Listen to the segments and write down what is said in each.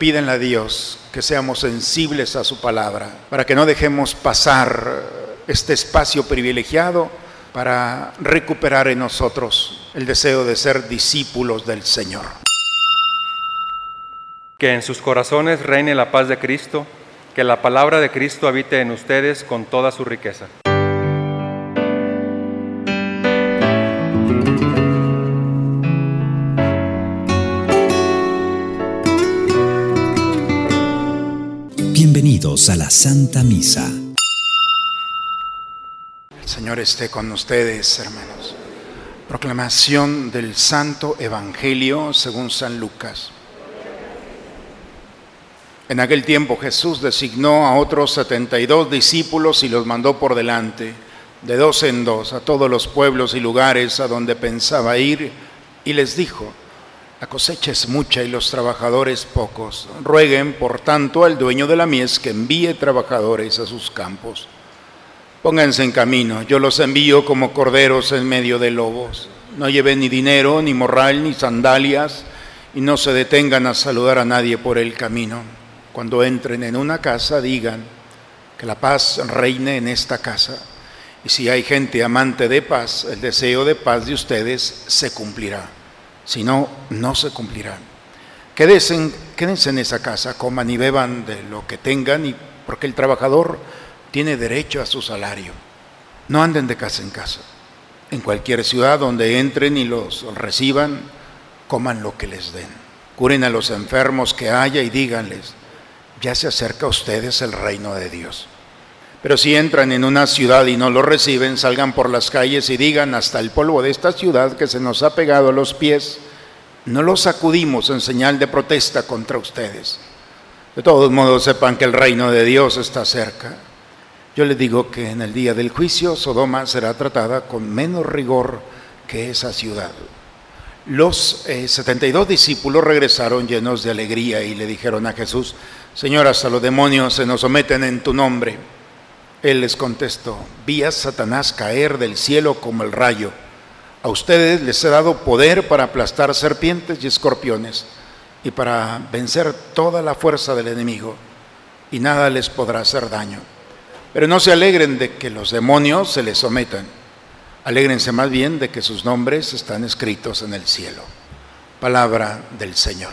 pídenle a Dios que seamos sensibles a su palabra, para que no dejemos pasar este espacio privilegiado para recuperar en nosotros el deseo de ser discípulos del Señor. Que en sus corazones reine la paz de Cristo, que la palabra de Cristo habite en ustedes con toda su riqueza. A la Santa Misa. El Señor esté con ustedes, hermanos. Proclamación del Santo Evangelio según San Lucas. En aquel tiempo Jesús designó a otros setenta y dos discípulos y los mandó por delante, de dos en dos, a todos los pueblos y lugares a donde pensaba ir, y les dijo, la cosecha es mucha y los trabajadores pocos. Rueguen, por tanto, al dueño de la mies que envíe trabajadores a sus campos. Pónganse en camino, yo los envío como corderos en medio de lobos. No lleven ni dinero, ni morral, ni sandalias, y no se detengan a saludar a nadie por el camino. Cuando entren en una casa, digan que la paz reine en esta casa. Y si hay gente amante de paz, el deseo de paz de ustedes se cumplirá si no, no se cumplirán. Quédense, quédense en esa casa, coman y beban de lo que tengan, y, porque el trabajador tiene derecho a su salario. No anden de casa en casa. En cualquier ciudad donde entren y los reciban, coman lo que les den. Curen a los enfermos que haya y díganles, ya se acerca a ustedes el reino de Dios. Pero si entran en una ciudad y no lo reciben, salgan por las calles y digan hasta el polvo de esta ciudad que se nos ha pegado a los pies, no lo sacudimos en señal de protesta contra ustedes. De todos modos, sepan que el reino de Dios está cerca. Yo les digo que en el día del juicio Sodoma será tratada con menos rigor que esa ciudad. Los 72 eh, discípulos regresaron llenos de alegría y le dijeron a Jesús, Señor, hasta los demonios se nos someten en tu nombre. Él les contestó, vi a Satanás caer del cielo como el rayo. A ustedes les he dado poder para aplastar serpientes y escorpiones y para vencer toda la fuerza del enemigo, y nada les podrá hacer daño. Pero no se alegren de que los demonios se les sometan, alégrense más bien de que sus nombres están escritos en el cielo. Palabra del Señor.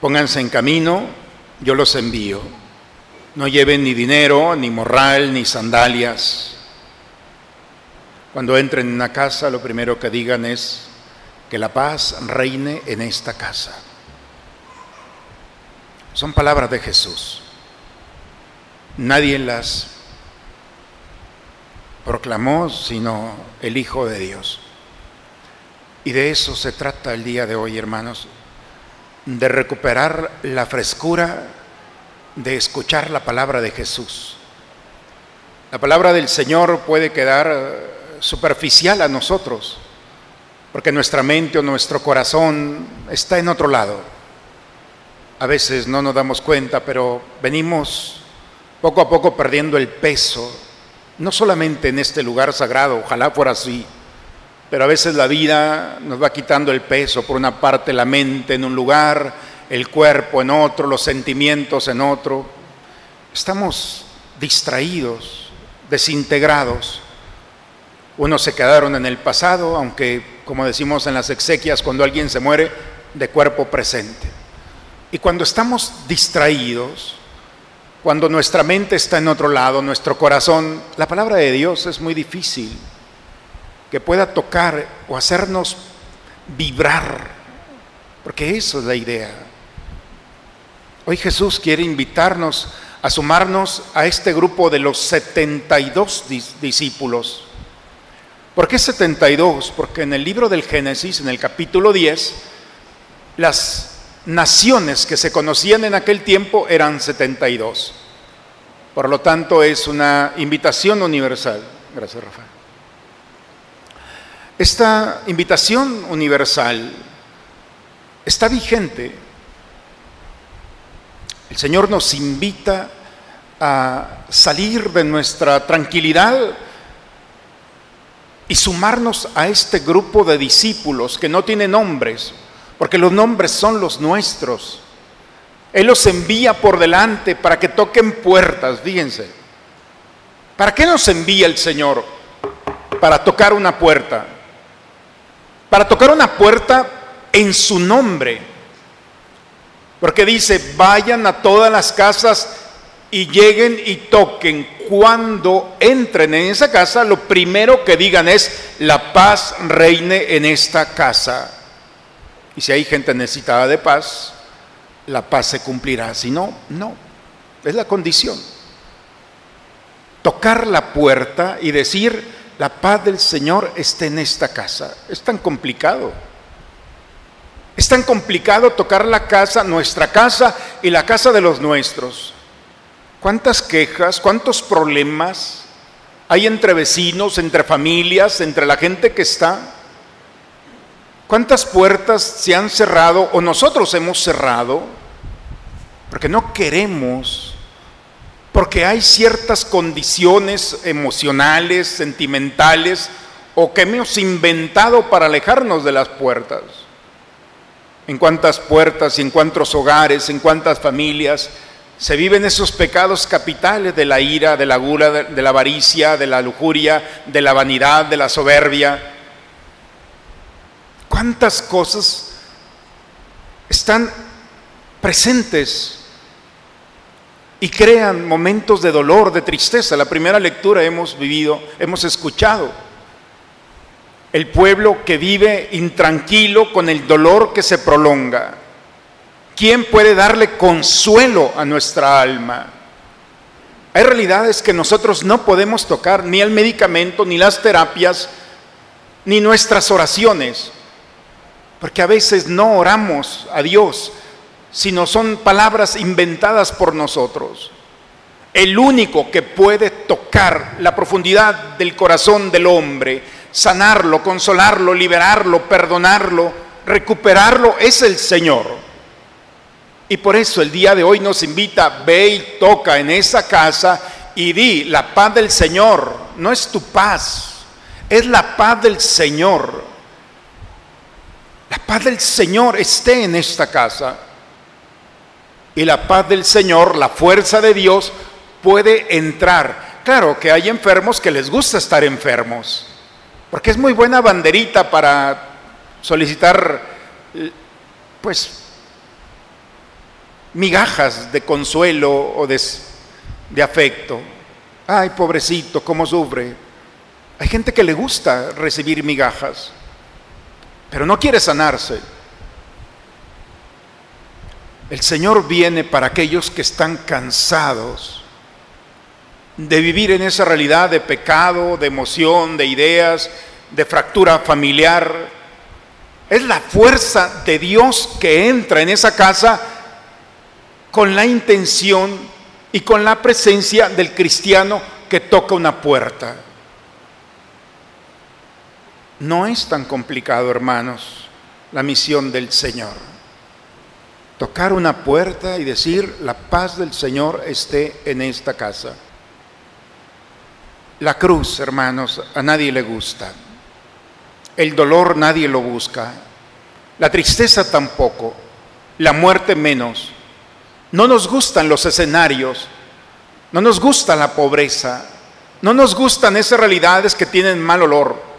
Pónganse en camino, yo los envío. No lleven ni dinero, ni morral, ni sandalias. Cuando entren en una casa, lo primero que digan es que la paz reine en esta casa. Son palabras de Jesús. Nadie las proclamó sino el Hijo de Dios. Y de eso se trata el día de hoy, hermanos, de recuperar la frescura de escuchar la palabra de Jesús. La palabra del Señor puede quedar eh, superficial a nosotros, porque nuestra mente o nuestro corazón está en otro lado. A veces no nos damos cuenta, pero venimos poco a poco perdiendo el peso, no solamente en este lugar sagrado, ojalá fuera así, pero a veces la vida nos va quitando el peso, por una parte la mente en un lugar, el cuerpo en otro, los sentimientos en otro. Estamos distraídos, desintegrados. Unos se quedaron en el pasado, aunque, como decimos en las exequias, cuando alguien se muere, de cuerpo presente. Y cuando estamos distraídos, cuando nuestra mente está en otro lado, nuestro corazón, la palabra de Dios es muy difícil que pueda tocar o hacernos vibrar, porque eso es la idea. Hoy Jesús quiere invitarnos a sumarnos a este grupo de los 72 discípulos. ¿Por qué 72? Porque en el libro del Génesis, en el capítulo 10, las naciones que se conocían en aquel tiempo eran 72. Por lo tanto, es una invitación universal. Gracias, Rafael. Esta invitación universal está vigente el Señor nos invita a salir de nuestra tranquilidad y sumarnos a este grupo de discípulos que no tienen nombres, porque los nombres son los nuestros. Él los envía por delante para que toquen puertas, fíjense. ¿Para qué nos envía el Señor? Para tocar una puerta. Para tocar una puerta en su nombre. Porque dice, vayan a todas las casas y lleguen y toquen. Cuando entren en esa casa, lo primero que digan es, la paz reine en esta casa. Y si hay gente necesitada de paz, la paz se cumplirá. Si no, no. Es la condición. Tocar la puerta y decir, la paz del Señor está en esta casa. Es tan complicado. Es tan complicado tocar la casa, nuestra casa y la casa de los nuestros. ¿Cuántas quejas, cuántos problemas hay entre vecinos, entre familias, entre la gente que está? ¿Cuántas puertas se han cerrado o nosotros hemos cerrado? Porque no queremos, porque hay ciertas condiciones emocionales, sentimentales, o que hemos inventado para alejarnos de las puertas. En cuántas puertas en cuántos hogares, en cuántas familias se viven esos pecados capitales de la ira, de la gula, de la avaricia, de la lujuria, de la vanidad, de la soberbia cuántas cosas están presentes y crean momentos de dolor, de tristeza. La primera lectura hemos vivido, hemos escuchado. El pueblo que vive intranquilo con el dolor que se prolonga. ¿Quién puede darle consuelo a nuestra alma? Hay realidades que nosotros no podemos tocar, ni el medicamento, ni las terapias, ni nuestras oraciones. Porque a veces no oramos a Dios, sino son palabras inventadas por nosotros. El único que puede tocar la profundidad del corazón del hombre, sanarlo, consolarlo, liberarlo, perdonarlo, recuperarlo, es el Señor. Y por eso el día de hoy nos invita, ve y toca en esa casa y di, la paz del Señor, no es tu paz, es la paz del Señor. La paz del Señor esté en esta casa. Y la paz del Señor, la fuerza de Dios, puede entrar. Claro que hay enfermos que les gusta estar enfermos, porque es muy buena banderita para solicitar, pues, migajas de consuelo o de, de afecto. Ay, pobrecito, cómo sufre. Hay gente que le gusta recibir migajas pero no quiere sanarse. El Señor viene para aquellos que están cansados de vivir en esa realidad de pecado, de emoción, de ideas, de fractura familiar. Es la fuerza de Dios que entra en esa casa con la intención y con la presencia del cristiano que toca una puerta. No es tan complicado, hermanos, la misión del Señor. Tocar una puerta y decir, la paz del Señor esté en esta casa. La cruz, hermanos, a nadie le gusta. El dolor nadie lo busca. La tristeza tampoco. La muerte menos. No nos gustan los escenarios. No nos gusta la pobreza. No nos gustan esas realidades que tienen mal olor.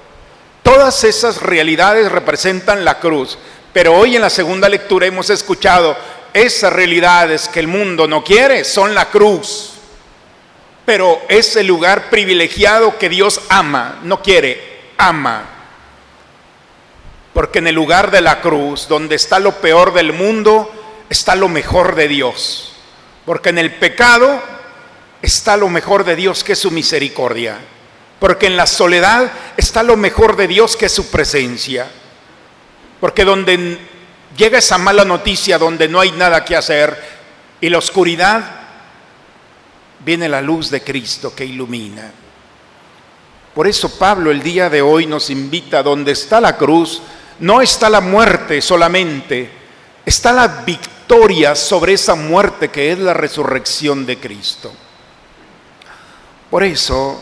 Todas esas realidades representan la cruz, pero hoy en la segunda lectura hemos escuchado esas realidades que el mundo no quiere son la cruz, pero es el lugar privilegiado que Dios ama, no quiere, ama. Porque en el lugar de la cruz, donde está lo peor del mundo, está lo mejor de Dios. Porque en el pecado está lo mejor de Dios, que es su misericordia porque en la soledad está lo mejor de Dios que es su presencia. Porque donde llega esa mala noticia, donde no hay nada que hacer, y la oscuridad, viene la luz de Cristo que ilumina. Por eso Pablo el día de hoy nos invita, donde está la cruz, no está la muerte solamente, está la victoria sobre esa muerte que es la resurrección de Cristo. Por eso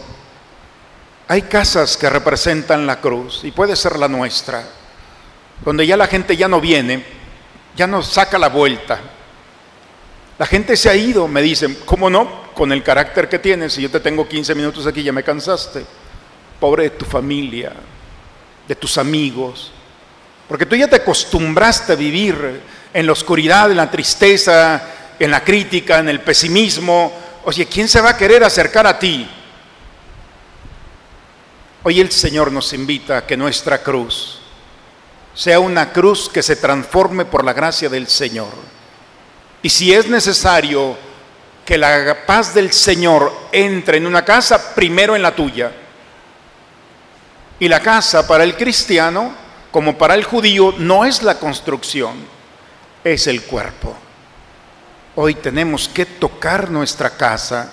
hay casas que representan la cruz y puede ser la nuestra. donde ya la gente ya no viene, ya no saca la vuelta. La gente se ha ido, me dicen, ¿cómo no? Con el carácter que tienes, si yo te tengo 15 minutos aquí, ya me cansaste. Pobre de tu familia, de tus amigos, porque tú ya te acostumbraste a vivir en la oscuridad, en la tristeza, en la crítica, en el pesimismo. Oye, ¿quién se va a querer acercar a ti? Hoy el Señor nos invita a que nuestra cruz sea una cruz que se transforme por la gracia del Señor. Y si es necesario que la paz del Señor entre en una casa, primero en la tuya. Y la casa para el cristiano, como para el judío, no es la construcción, es el cuerpo. Hoy tenemos que tocar nuestra casa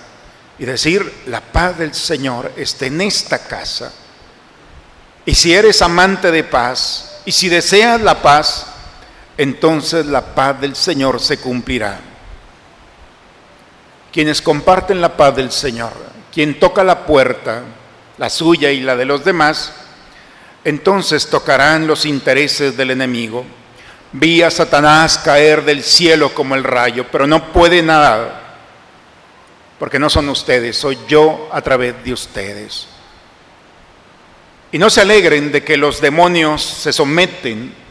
y decir, la paz del Señor está en esta casa. Y si eres amante de paz, y si deseas la paz, entonces la paz del Señor se cumplirá. Quienes comparten la paz del Señor, quien toca la puerta, la suya y la de los demás, entonces tocarán los intereses del enemigo. Vi a Satanás caer del cielo como el rayo, pero no puede nada, porque no son ustedes, soy yo a través de ustedes. Y no se alegren de que los demonios se someten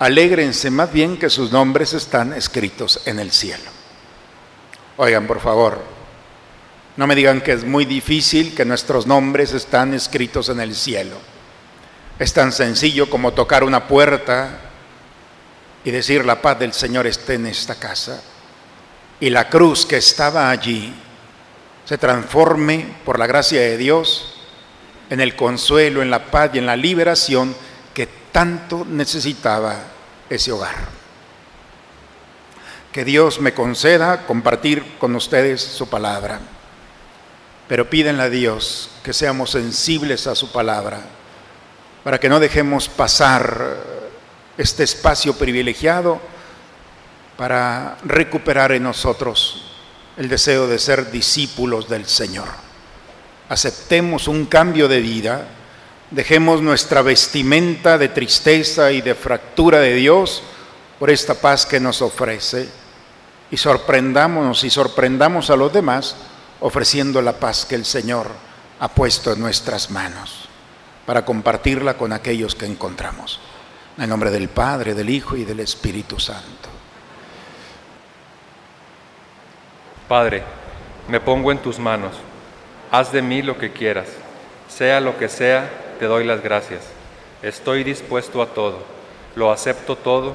Alégrense más bien que sus nombres están escritos en el cielo. Oigan, por favor, no me digan que es muy difícil que nuestros nombres están escritos en el cielo. Es tan sencillo como tocar una puerta y decir la paz del Señor esté en esta casa y la cruz que estaba allí se transforme por la gracia de Dios en el consuelo, en la paz y en la liberación que tanto necesitaba ese hogar. Que Dios me conceda compartir con ustedes su palabra, pero pídenle a Dios que seamos sensibles a su palabra, para que no dejemos pasar este espacio privilegiado para recuperar en nosotros el deseo de ser discípulos del Señor. Aceptemos un cambio de vida Dejemos nuestra vestimenta de tristeza y de fractura de Dios por esta paz que nos ofrece y sorprendámonos y sorprendamos a los demás ofreciendo la paz que el Señor ha puesto en nuestras manos para compartirla con aquellos que encontramos. En el nombre del Padre, del Hijo y del Espíritu Santo. Padre, me pongo en tus manos. Haz de mí lo que quieras, sea lo que sea te doy las gracias. Estoy dispuesto a todo, lo acepto todo,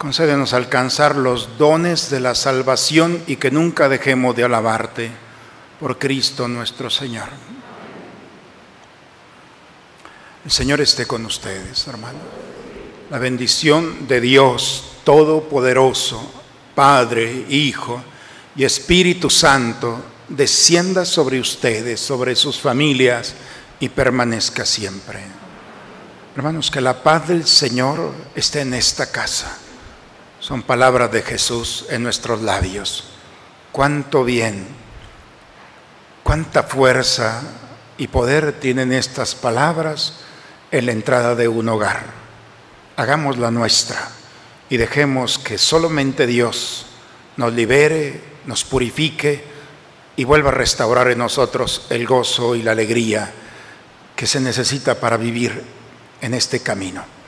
concédenos alcanzar los dones de la salvación y que nunca dejemos de alabarte por Cristo nuestro Señor. El Señor esté con ustedes, hermano. La bendición de Dios Todopoderoso, Padre, Hijo y Espíritu Santo, descienda sobre ustedes, sobre sus familias y permanezca siempre. Hermanos, que la paz del Señor esté en esta casa. Son palabras de Jesús en nuestros labios. Cuánto bien, cuánta fuerza y poder tienen estas palabras en la entrada de un hogar. Hagamos la nuestra y dejemos que solamente Dios nos libere, nos purifique y vuelva a restaurar en nosotros el gozo y la alegría que se necesita para vivir en este camino.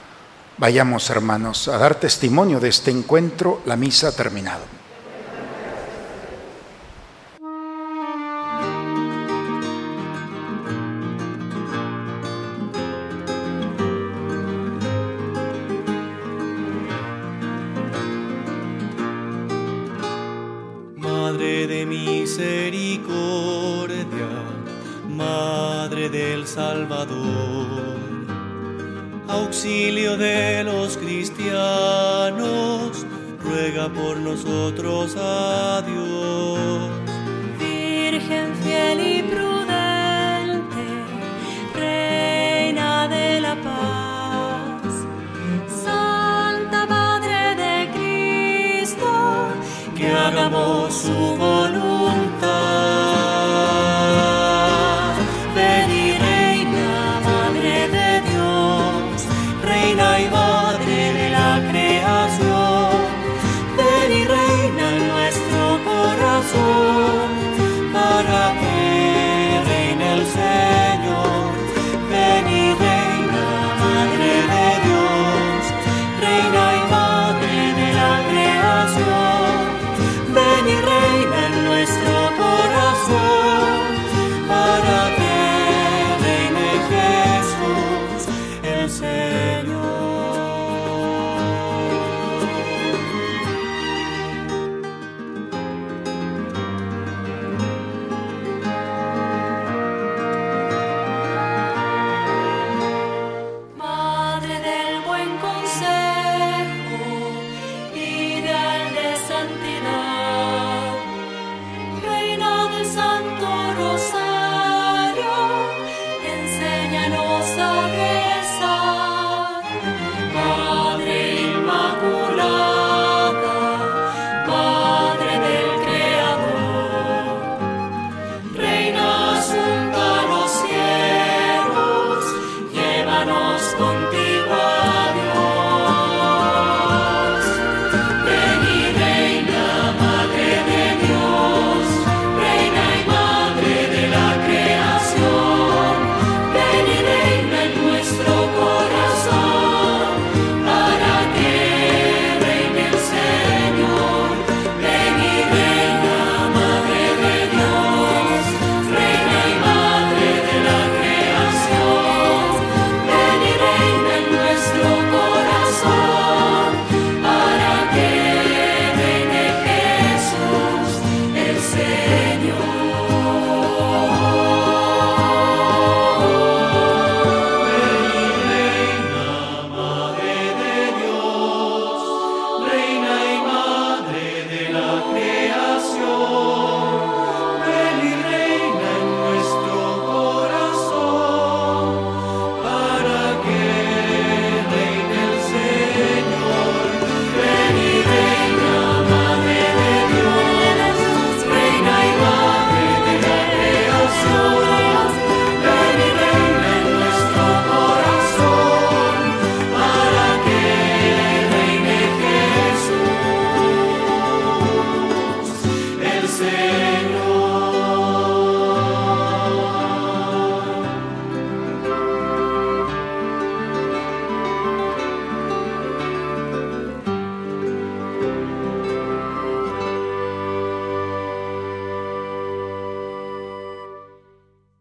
Vayamos, hermanos, a dar testimonio de este encuentro. La misa ha terminado. Auxilio de los cristianos, ruega por nosotros a Dios. Virgen fiel y prudente, Reina de la paz, Santa Madre de Cristo, que hagamos su voluntad.